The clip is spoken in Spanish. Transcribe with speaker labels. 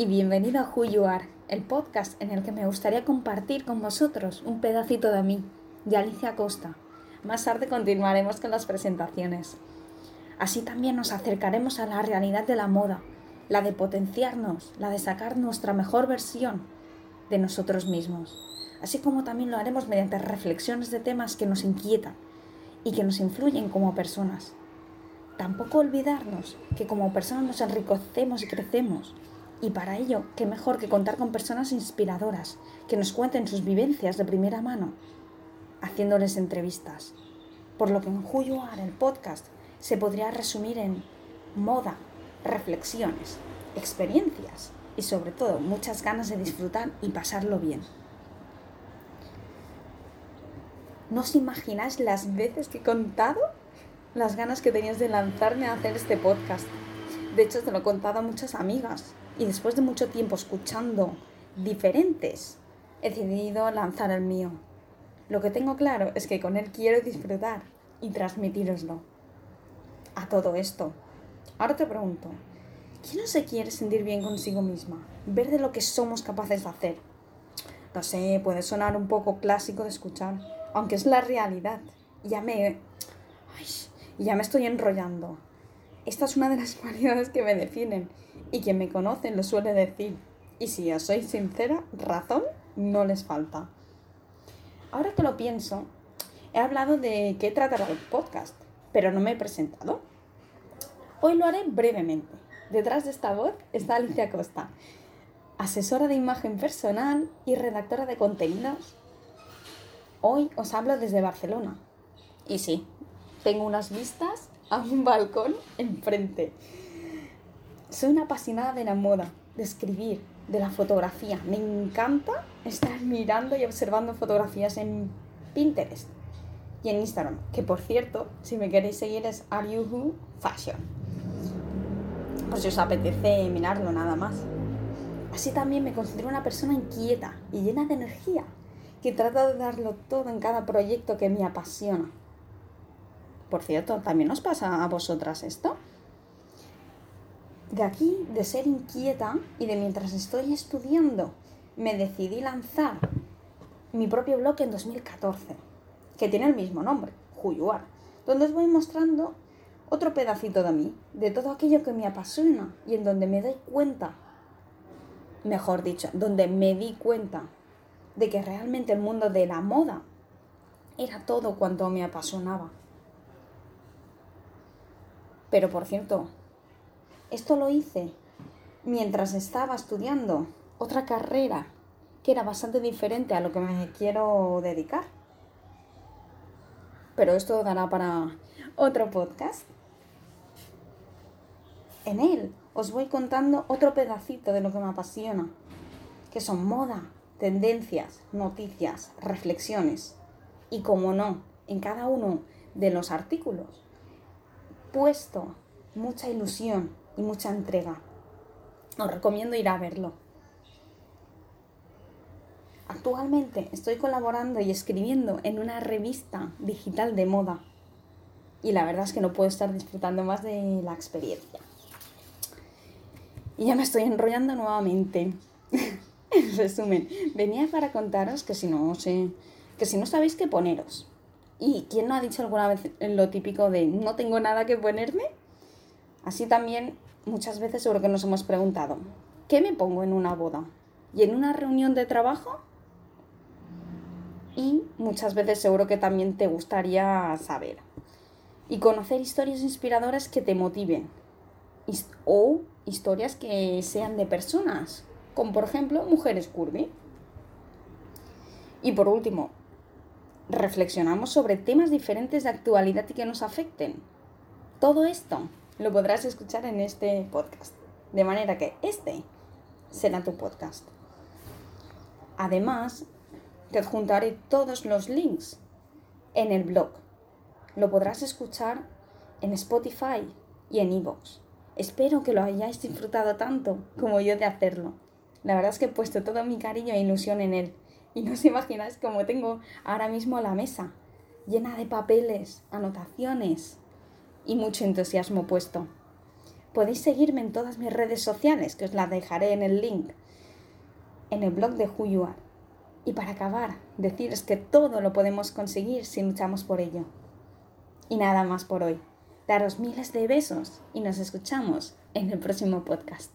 Speaker 1: y bienvenido a Who You Are, el podcast en el que me gustaría compartir con vosotros un pedacito de mí, de Alicia Costa. Más tarde continuaremos con las presentaciones. Así también nos acercaremos a la realidad de la moda, la de potenciarnos, la de sacar nuestra mejor versión de nosotros mismos, así como también lo haremos mediante reflexiones de temas que nos inquietan y que nos influyen como personas. Tampoco olvidarnos que como personas nos enriquecemos y crecemos, y para ello, qué mejor que contar con personas inspiradoras, que nos cuenten sus vivencias de primera mano, haciéndoles entrevistas. Por lo que en Who el podcast, se podría resumir en moda, reflexiones, experiencias y sobre todo muchas ganas de disfrutar y pasarlo bien. ¿No os imagináis las veces que he contado las ganas que tenías de lanzarme a hacer este podcast? De hecho, te lo he contado a muchas amigas y después de mucho tiempo escuchando diferentes, he decidido lanzar el mío. Lo que tengo claro es que con él quiero disfrutar y transmitiroslo. A todo esto. Ahora te pregunto, ¿quién no se quiere sentir bien consigo misma? Ver de lo que somos capaces de hacer. No sé, puede sonar un poco clásico de escuchar, aunque es la realidad. Ya me... ya me estoy enrollando. Esta es una de las cualidades que me definen y quien me conoce lo suele decir. Y si yo soy sincera, razón no les falta. Ahora que lo pienso, he hablado de qué tratará el podcast, pero no me he presentado. Hoy lo haré brevemente. Detrás de esta voz está Alicia Costa, asesora de imagen personal y redactora de contenidos. Hoy os hablo desde Barcelona. Y sí, tengo unas vistas a un balcón enfrente. Soy una apasionada de la moda, de escribir, de la fotografía. Me encanta estar mirando y observando fotografías en Pinterest y en Instagram, que por cierto, si me queréis seguir es Who Fashion. Por si os apetece mirarlo nada más. Así también me considero una persona inquieta y llena de energía, que trata de darlo todo en cada proyecto que me apasiona. Por cierto, ¿también os pasa a vosotras esto? De aquí, de ser inquieta y de mientras estoy estudiando, me decidí lanzar mi propio blog en 2014, que tiene el mismo nombre, Juyuar, donde os voy mostrando otro pedacito de mí, de todo aquello que me apasiona y en donde me doy cuenta, mejor dicho, donde me di cuenta de que realmente el mundo de la moda era todo cuanto me apasionaba. Pero por cierto, esto lo hice mientras estaba estudiando otra carrera que era bastante diferente a lo que me quiero dedicar. Pero esto dará para otro podcast. En él os voy contando otro pedacito de lo que me apasiona, que son moda, tendencias, noticias, reflexiones. Y como no, en cada uno de los artículos, puesto mucha ilusión, y mucha entrega. Os recomiendo ir a verlo. Actualmente estoy colaborando y escribiendo en una revista digital de moda y la verdad es que no puedo estar disfrutando más de la experiencia. Y ya me estoy enrollando nuevamente. en resumen, venía para contaros que si no sé, que si no sabéis qué poneros. ¿Y quién no ha dicho alguna vez lo típico de no tengo nada que ponerme? Así también muchas veces seguro que nos hemos preguntado, ¿qué me pongo en una boda? ¿Y en una reunión de trabajo? Y muchas veces seguro que también te gustaría saber y conocer historias inspiradoras que te motiven o historias que sean de personas, como por ejemplo mujeres curvy. Y por último, reflexionamos sobre temas diferentes de actualidad y que nos afecten. Todo esto lo podrás escuchar en este podcast. De manera que este será tu podcast. Además, te adjuntaré todos los links en el blog. Lo podrás escuchar en Spotify y en Evox. Espero que lo hayáis disfrutado tanto como yo de hacerlo. La verdad es que he puesto todo mi cariño e ilusión en él. Y no os imagináis cómo tengo ahora mismo la mesa, llena de papeles, anotaciones, y mucho entusiasmo puesto. Podéis seguirme en todas mis redes sociales, que os las dejaré en el link, en el blog de Who You Are. Y para acabar, deciros que todo lo podemos conseguir si luchamos por ello. Y nada más por hoy. Daros miles de besos y nos escuchamos en el próximo podcast.